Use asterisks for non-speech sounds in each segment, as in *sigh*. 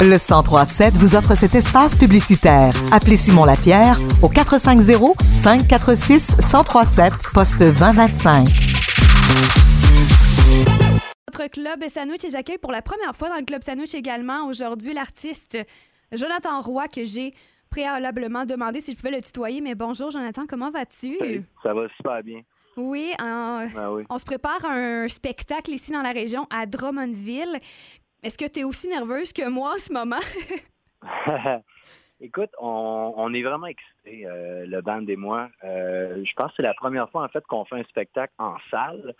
Le 1037 vous offre cet espace publicitaire. Appelez Simon Lapierre au 450 546 1037 poste 2025. Notre club Sandwich et j'accueille pour la première fois dans le club Sandwich également aujourd'hui l'artiste Jonathan Roy que j'ai préalablement demandé si je pouvais le tutoyer. Mais bonjour Jonathan, comment vas-tu? ça va super bien. Oui, Ben oui. on se prépare à un spectacle ici dans la région à Drummondville. Est-ce que tu es aussi nerveuse que moi en ce moment? *laughs* Écoute, on, on est vraiment excités, euh, le band et moi. Euh, je pense que c'est la première fois en fait qu'on fait un spectacle en salle.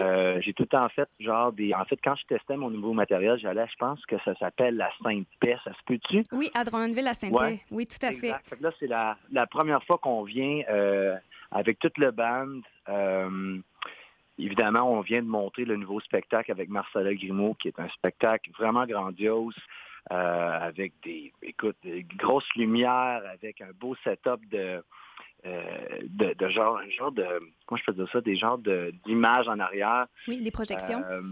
Euh, j'ai tout le temps fait genre des. En fait, quand je testais mon nouveau matériel, j'allais, je pense que ça s'appelle la Sainte Paix. Ça se peut-tu? oui, à Drummondville, Saint-Paix. Ouais. Oui, tout à fait. Exact. Fait que là, c'est la, la première fois qu'on vient avec toute le band. Évidemment, on vient de monter le nouveau spectacle avec Marcella Grimaud, qui est un spectacle vraiment grandiose, euh, avec des, écoute, des grosses lumières, avec un beau setup de, euh, de, de genre, un genre de, comment je peux dire ça, des genres de- d'images en arrière. Oui, des projections. Euh,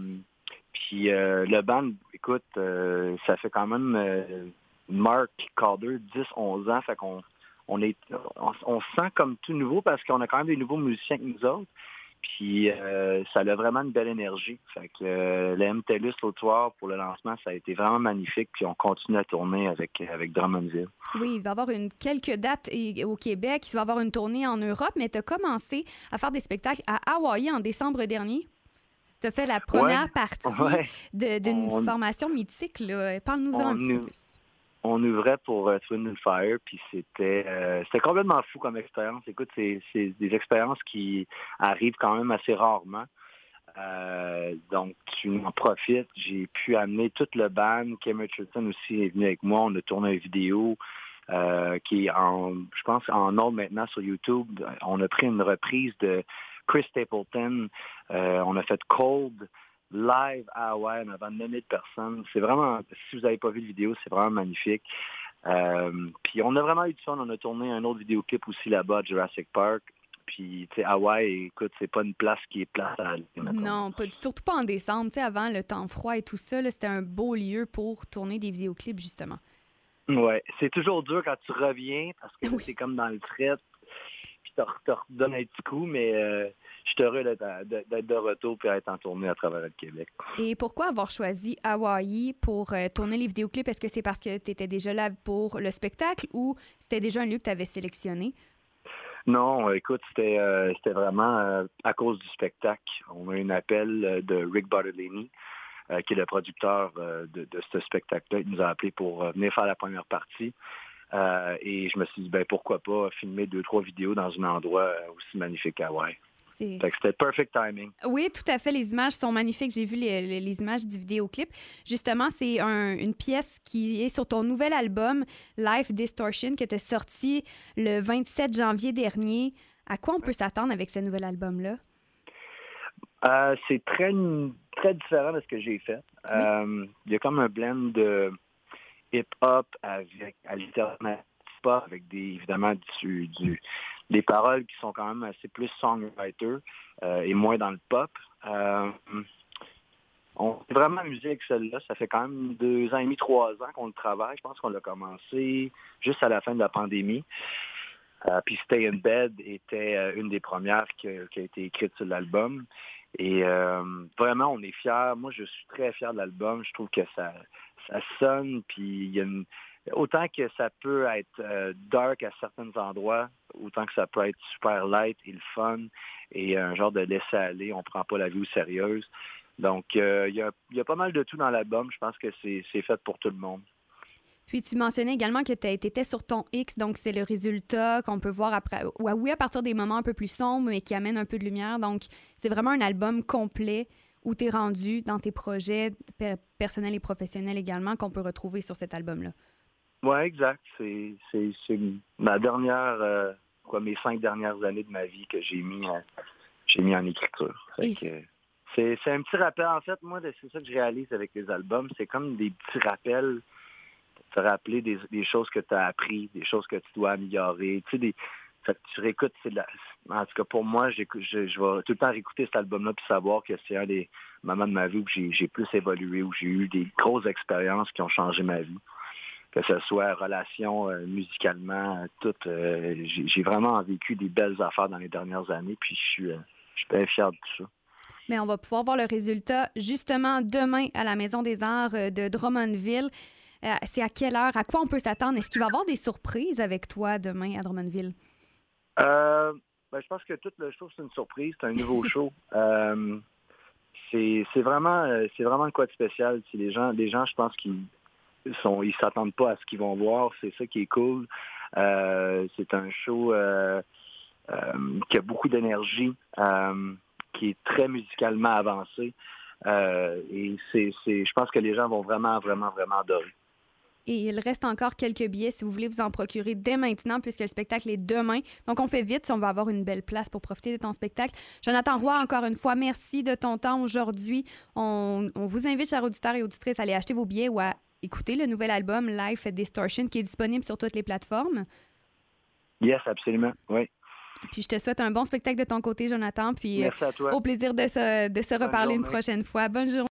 puis euh, le band, écoute, ça fait quand même Mark Calder, 10-11 ans, fait qu'on on est on, on se sent comme tout nouveau parce qu'on a quand même des nouveaux musiciens que nous autres. Puis euh, ça a vraiment une belle énergie. Fait que euh, le MTLUS l'autre soir pour le lancement, ça a été vraiment magnifique. Puis on continue à tourner avec, avec Drummondville. Oui, il va y avoir une, quelques dates au Québec. Il va y avoir une tournée en Europe, mais tu as commencé à faire des spectacles à Hawaï en décembre dernier. Tu as fait la première partie Ouais. d'une On- formation mythique. Parle-nous-en un petit peu plus. On ouvrait pour euh, Twin and Fire, puis c'était euh, c'était complètement fou comme expérience. Écoute, c'est des expériences qui arrivent quand même assez rarement. Euh, donc, tu en profites. J'ai pu amener tout le band. Kim Richardson aussi est venu avec moi. On a tourné une vidéo euh, qui est en, je pense, en ordre maintenant sur YouTube. On a pris une reprise de Chris Stapleton. Euh, on a fait Cold live à Hawaii en avant de 9000 personnes. C'est vraiment, si vous n'avez pas vu la vidéo, c'est vraiment magnifique. Euh, puis on a vraiment eu du fun. On a tourné un autre vidéoclip aussi là-bas à Jurassic Park. Puis, tu sais, Hawaï, écoute, c'est pas une place qui est plate à aller. Non, pas, du- surtout pas en décembre. Tu sais, avant le temps froid et tout ça, c'était un beau lieu pour tourner des vidéoclips, justement. Ouais, c'est toujours dur quand tu reviens parce que *laughs* Oui. c'est comme dans le fret. Tu te redonnes un petit coup, mais euh, je suis heureux d'être de retour et d'être en tournée à travers le Québec. Et pourquoi avoir choisi Hawaï pour euh, tourner les vidéoclips? Est-ce que c'est parce que tu étais déjà là pour le spectacle ou c'était déjà un lieu que tu avais sélectionné? Non, écoute, c'était euh, c'était vraiment euh, à cause du spectacle. On a eu un appel euh, de Rick Bartolini, qui est le producteur de, de ce spectacle-là. Il nous a appelé pour venir faire la première partie. Euh, et je me suis dit, ben pourquoi pas filmer deux, trois vidéos dans un endroit euh, aussi magnifique qu'Hawaï. C'était perfect timing. Oui, tout à fait. Les images sont magnifiques. J'ai vu les, les- les images du vidéoclip. Justement, c'est un- une pièce qui est sur ton nouvel album, Life Distortion, que tu as sorti le 27 janvier dernier. À quoi on peut s'attendre avec ce nouvel album-là? Euh, c'est très, très différent de ce que j'ai fait. Euh, Il y a comme un blend de hip-hop avec alternative pop, avec des, évidemment du, du- des paroles qui sont quand même assez plus songwriter euh, et moins dans le pop. Euh, on s'est vraiment amusé avec celle-là. Ça fait quand même deux ans et demi, trois ans qu'on le travaille. Je pense qu'on l'a commencé juste à la fin de la pandémie. Euh, puis Stay in Bed était une des premières qui a été écrite sur l'album. Et euh, vraiment, on est fiers. Moi, je suis très fier de l'album. Je trouve que ça, ça sonne, puis il y a une... Autant que ça peut être euh, dark à certains endroits, autant que ça peut être super light et le fun et un genre de laisser aller. On prend pas la vie au sérieuse. Donc, euh, il y, a, y a pas mal de tout dans l'album. Je pense que c'est fait pour tout le monde. Puis tu mentionnais également que tu étais sur ton X, donc c'est le résultat qu'on peut voir après. Oui, à partir des moments un peu plus sombres, mais qui amènent un peu de lumière. Donc, c'est vraiment un album complet où tu es rendu dans tes projets per- personnels et professionnels également qu'on peut retrouver sur cet album-là. Oui, exact. C'est ma dernière, euh, quoi, mes cinq dernières années de ma vie que j'ai mis, j'ai mis en écriture. C'est un petit rappel. En fait, moi, c'est ça que je réalise avec les albums. C'est comme des petits rappels te rappeler des, choses que tu as appris, des choses que tu dois améliorer. Tu réécoutes. En tout cas, pour moi, je, vais tout le temps réécouter cet album-là puis savoir que c'est un des moments de ma vie où j'ai plus évolué, où j'ai eu des grosses expériences qui ont changé ma vie. Que ce soit relation euh, musicalement, tout. Euh, j'ai vraiment vécu des belles affaires dans les dernières années, puis je suis, euh, je suis bien fier de tout ça. Mais on va pouvoir voir le résultat justement demain à la Maison des Arts de Drummondville. C'est à quelle heure? À quoi on peut s'attendre? Est-ce qu'il va y avoir des surprises avec toi demain à Drummondville? Euh, ben, je pense que tout le show, c'est une surprise. C'est un nouveau *laughs* show. Euh, c'est vraiment euh, c'est vraiment quoi de spécial. Les gens, les gens, je pense qu'ils sont ils s'attendent pas à ce qu'ils vont voir. C'est ça qui est cool. c'est un show qui a beaucoup d'énergie, qui est très musicalement avancé. et c'est, je pense que les gens vont vraiment, vraiment, vraiment adorer. Et il reste encore quelques billets si vous voulez vous en procurer dès maintenant, puisque le spectacle est demain. Donc, on fait vite si on va avoir une belle place pour profiter de ton spectacle. Jonathan Roy, encore une fois, merci de ton temps aujourd'hui. On, vous invite, chers auditeurs et auditrices, à aller acheter vos billets ou à écouter le nouvel album Life Distortion qui est disponible sur toutes les plateformes. Yes, absolument. Oui. Puis je te souhaite un bon spectacle de ton côté, Jonathan. Puis Merci à toi. au plaisir de se, de se reparler une prochaine fois. Bonne journée.